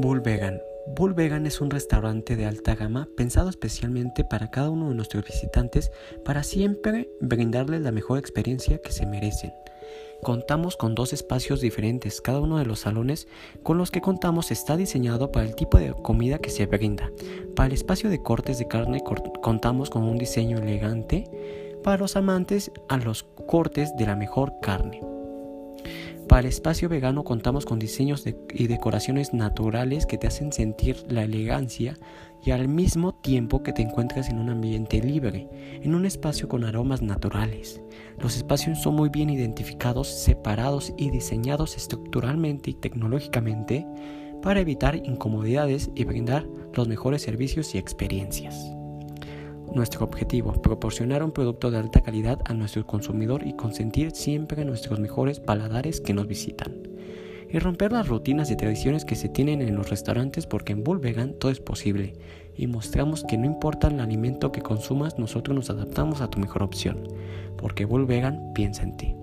Bull Vegan. Bull Vegan es un restaurante de alta gama pensado especialmente para cada uno de nuestros visitantes para siempre brindarles la mejor experiencia que se merecen. Contamos con dos espacios diferentes, cada uno de los salones con los que contamos está diseñado para el tipo de comida que se brinda. Para el espacio de cortes de carne contamos con un diseño elegante para los amantes a los cortes de la mejor carne. Para el espacio vegano contamos con diseños y decoraciones naturales que te hacen sentir la elegancia y al mismo tiempo que te encuentras en un ambiente libre, en un espacio con aromas naturales. Los espacios son muy bien identificados, separados y diseñados estructuralmente y tecnológicamente para evitar incomodidades y brindar los mejores servicios y experiencias. Nuestro objetivo, proporcionar un producto de alta calidad a nuestro consumidor y consentir siempre nuestros mejores paladares que nos visitan. Y romper las rutinas y tradiciones que se tienen en los restaurantes porque en Bull todo es posible. Y mostramos que no importa el alimento que consumas, nosotros nos adaptamos a tu mejor opción. Porque Bull piensa en ti.